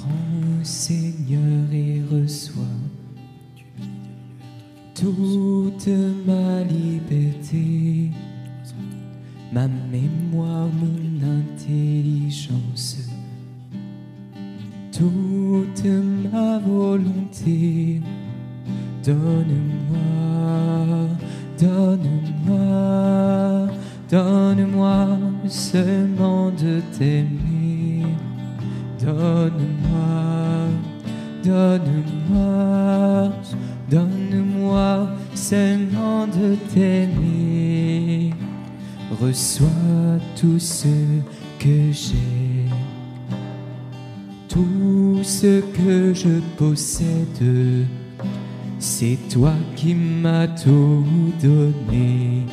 Prends, Seigneur, et reçois toute ma liberté, ma mémoire, mon intelligence, toute ma volonté. Donne-moi, donne-moi, donne-moi seulement de t'aimer. Donne-moi, donne-moi, donne-moi seulement de t'aimer. Reçois tout ce que j'ai, tout ce que je possède. C'est toi qui m'as tout donné.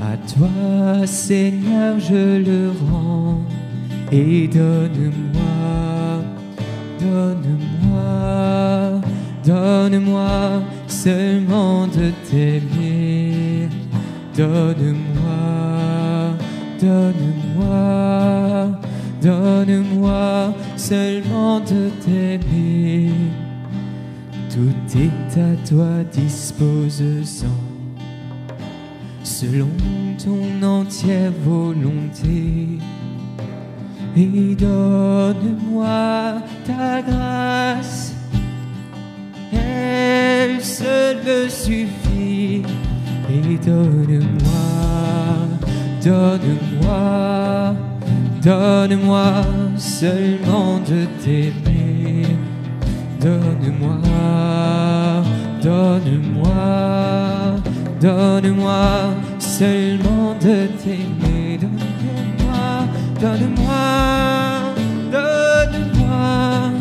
À toi, Seigneur, je le rends. Et donne-moi, donne-moi, donne-moi seulement de t'aimer. Donne-moi, donne-moi, donne-moi seulement de t'aimer. Tout est à toi disposant, selon ton entière volonté. Et donne-moi ta grâce, elle seule me suffit. Et donne-moi, donne-moi, donne-moi seulement de t'aimer. Donne-moi, donne-moi, donne-moi seulement de t'aimer. Donne-moi, donne-moi,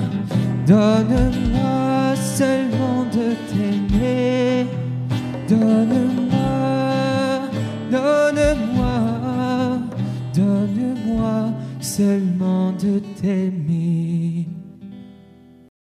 donne-moi, seulement de t'aimer. Donne-moi, donne-moi, donne-moi seulement de t'aimer.